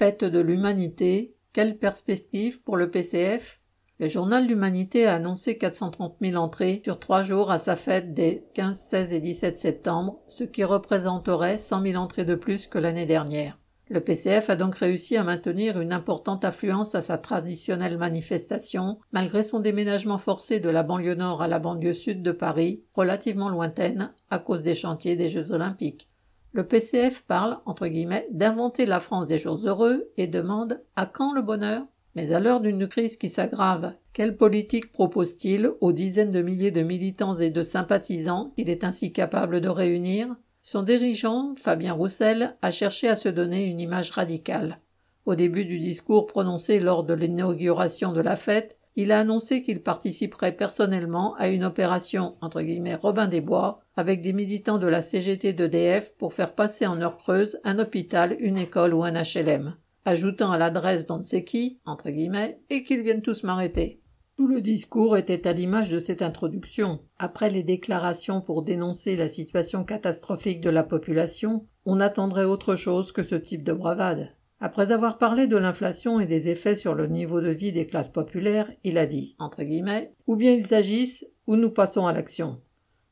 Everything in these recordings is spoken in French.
Fête de l'humanité, quelle perspective pour le PCF Le journal L'Humanité a annoncé 430 000 entrées sur trois jours à sa fête des 15, 16 et 17 septembre, ce qui représenterait 100 000 entrées de plus que l'année dernière. Le PCF a donc réussi à maintenir une importante affluence à sa traditionnelle manifestation, malgré son déménagement forcé de la banlieue nord à la banlieue sud de Paris, relativement lointaine, à cause des chantiers des Jeux olympiques. Le PCF parle, entre guillemets, d'inventer la France des jours heureux et demande à quand le bonheur? Mais à l'heure d'une crise qui s'aggrave, quelle politique propose-t-il aux dizaines de milliers de militants et de sympathisants qu'il est ainsi capable de réunir? Son dirigeant, Fabien Roussel, a cherché à se donner une image radicale. Au début du discours prononcé lors de l'inauguration de la fête, il a annoncé qu'il participerait personnellement à une opération entre guillemets Robin des Bois avec des militants de la CGT d'EDF pour faire passer en heure creuse un hôpital, une école ou un HLM, ajoutant à l'adresse d'on ne sait qui, entre guillemets, et qu'ils viennent tous m'arrêter. Tout le discours était à l'image de cette introduction. Après les déclarations pour dénoncer la situation catastrophique de la population, on attendrait autre chose que ce type de bravade. Après avoir parlé de l'inflation et des effets sur le niveau de vie des classes populaires, il a dit, entre guillemets, ou bien ils agissent, ou nous passons à l'action.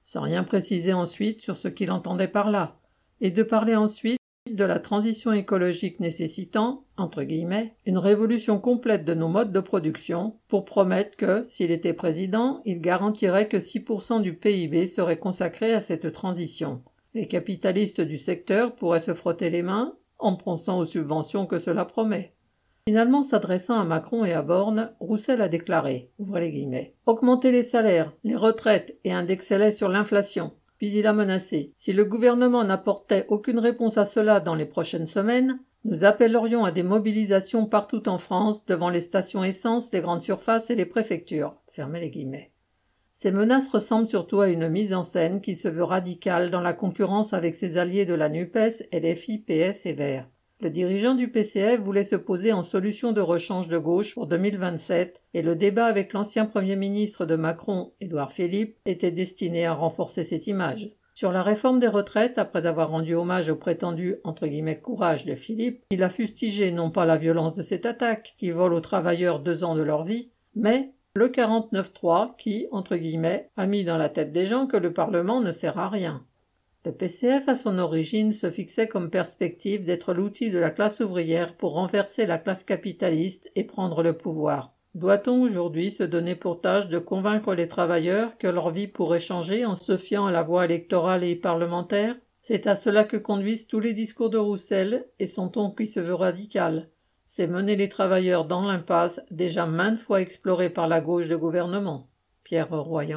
Sans rien préciser ensuite sur ce qu'il entendait par là. Et de parler ensuite de la transition écologique nécessitant, entre guillemets, une révolution complète de nos modes de production, pour promettre que, s'il était président, il garantirait que 6% du PIB serait consacré à cette transition. Les capitalistes du secteur pourraient se frotter les mains en pensant aux subventions que cela promet. Finalement, s'adressant à Macron et à Borne, Roussel a déclaré ouvrez les guillemets, Augmenter les salaires, les retraites et indexer-les sur l'inflation. Puis il a menacé Si le gouvernement n'apportait aucune réponse à cela dans les prochaines semaines, nous appellerions à des mobilisations partout en France devant les stations essence, les grandes surfaces et les préfectures. Fermez les. Ces menaces ressemblent surtout à une mise en scène qui se veut radicale dans la concurrence avec ses alliés de la NUPES, LFI, PS et Verts. Le dirigeant du PCF voulait se poser en solution de rechange de gauche pour 2027 et le débat avec l'ancien Premier ministre de Macron, Édouard Philippe, était destiné à renforcer cette image. Sur la réforme des retraites, après avoir rendu hommage au prétendu courage de Philippe, il a fustigé non pas la violence de cette attaque qui vole aux travailleurs deux ans de leur vie, mais le 49-3 qui, entre guillemets, a mis dans la tête des gens que le Parlement ne sert à rien. Le PCF à son origine se fixait comme perspective d'être l'outil de la classe ouvrière pour renverser la classe capitaliste et prendre le pouvoir. Doit-on aujourd'hui se donner pour tâche de convaincre les travailleurs que leur vie pourrait changer en se fiant à la voie électorale et parlementaire? C'est à cela que conduisent tous les discours de Roussel et son ton qui se veut radical. C'est mener les travailleurs dans l'impasse déjà maintes fois explorée par la gauche de gouvernement. Pierre Royan.